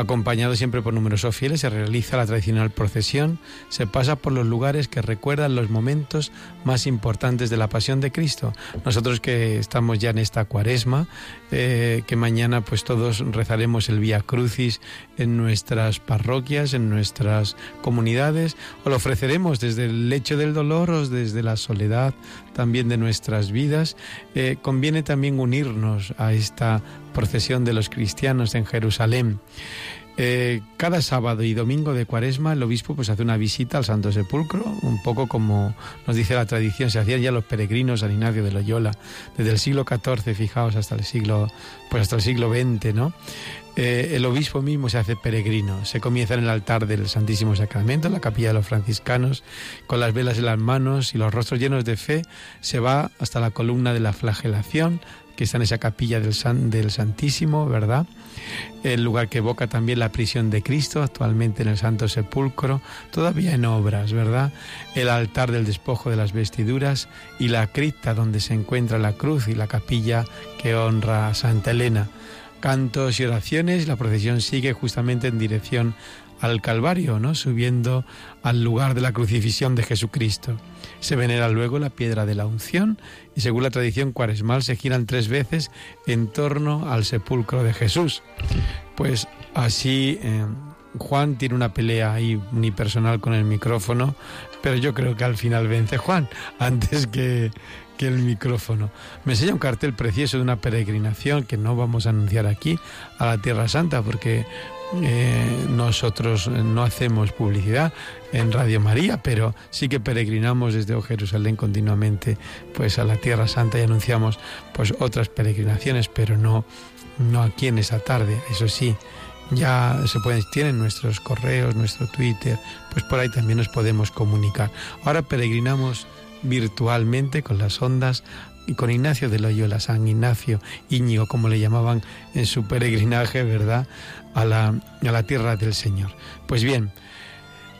Acompañado siempre por numerosos fieles, se realiza la tradicional procesión, se pasa por los lugares que recuerdan los momentos más importantes de la pasión de Cristo. Nosotros que estamos ya en esta cuaresma, eh, que mañana pues todos rezaremos el Vía Crucis en nuestras parroquias, en nuestras comunidades, o lo ofreceremos desde el lecho del dolor o desde la soledad también de nuestras vidas, eh, conviene también unirnos a esta procesión de los cristianos en Jerusalén. Eh, cada sábado y domingo de cuaresma el obispo pues hace una visita al Santo Sepulcro, un poco como nos dice la tradición, se hacían ya los peregrinos San Ignacio de Loyola, desde el siglo XIV, fijaos, hasta el siglo, pues hasta el siglo XX, ¿no? Eh, el obispo mismo se hace peregrino. Se comienza en el altar del Santísimo Sacramento, en la capilla de los franciscanos, con las velas en las manos y los rostros llenos de fe. Se va hasta la columna de la flagelación, que está en esa capilla del, del Santísimo, ¿verdad? El lugar que evoca también la prisión de Cristo, actualmente en el Santo Sepulcro, todavía en obras, ¿verdad? El altar del despojo de las vestiduras y la cripta donde se encuentra la cruz y la capilla que honra a Santa Elena cantos y oraciones, la procesión sigue justamente en dirección al Calvario, ¿no? Subiendo al lugar de la crucifixión de Jesucristo. Se venera luego la piedra de la unción y según la tradición cuaresmal se giran tres veces en torno al sepulcro de Jesús. Pues así eh, Juan tiene una pelea ahí unipersonal con el micrófono, pero yo creo que al final vence Juan antes que, que el micrófono. Me enseña un cartel precioso de una peregrinación que no vamos a anunciar aquí a la Tierra Santa porque eh, nosotros no hacemos publicidad en Radio María, pero sí que peregrinamos desde Jerusalén continuamente pues a la Tierra Santa y anunciamos pues otras peregrinaciones, pero no no aquí en esa tarde, eso sí. Ya se pueden, tienen nuestros correos, nuestro Twitter, pues por ahí también nos podemos comunicar. Ahora peregrinamos virtualmente con las ondas y con Ignacio de Loyola, San Ignacio Íñigo, como le llamaban en su peregrinaje, ¿verdad?, a la, a la tierra del Señor. Pues bien,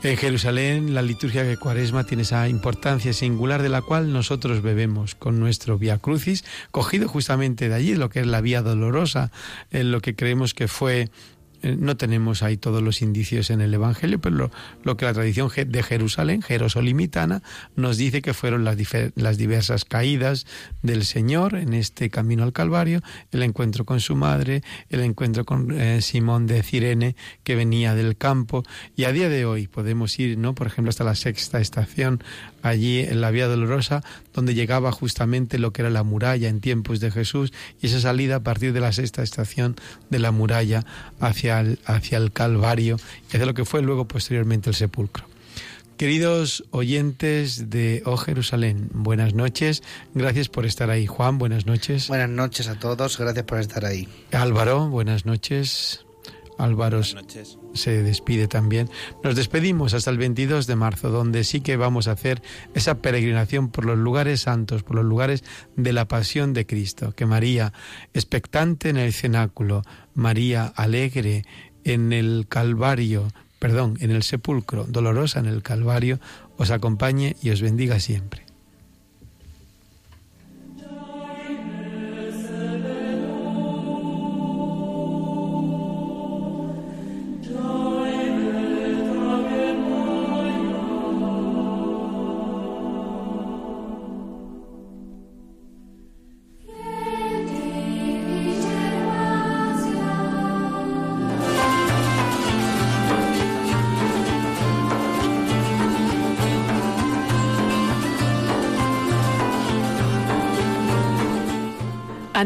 en Jerusalén la liturgia de Cuaresma tiene esa importancia singular de la cual nosotros bebemos con nuestro Via Crucis, cogido justamente de allí, lo que es la Vía Dolorosa, en lo que creemos que fue no tenemos ahí todos los indicios en el Evangelio, pero lo, que la tradición de Jerusalén, jerosolimitana, nos dice que fueron las, las, diversas caídas del Señor en este camino al Calvario, el encuentro con su madre, el encuentro con eh, Simón de Cirene, que venía del campo, y a día de hoy podemos ir, ¿no? por ejemplo, hasta la sexta estación, allí en la Vía Dolorosa, donde llegaba justamente lo que era la muralla en tiempos de Jesús, y esa salida a partir de la sexta estación de la muralla hacia el, hacia el Calvario, y hacia lo que fue luego posteriormente el sepulcro. Queridos oyentes de Oh Jerusalén, buenas noches. Gracias por estar ahí. Juan, buenas noches. Buenas noches a todos. Gracias por estar ahí. Álvaro, buenas noches. Álvaro se despide también. Nos despedimos hasta el 22 de marzo, donde sí que vamos a hacer esa peregrinación por los lugares santos, por los lugares de la pasión de Cristo. Que María, expectante en el cenáculo, María alegre en el Calvario, perdón, en el sepulcro, dolorosa en el Calvario, os acompañe y os bendiga siempre.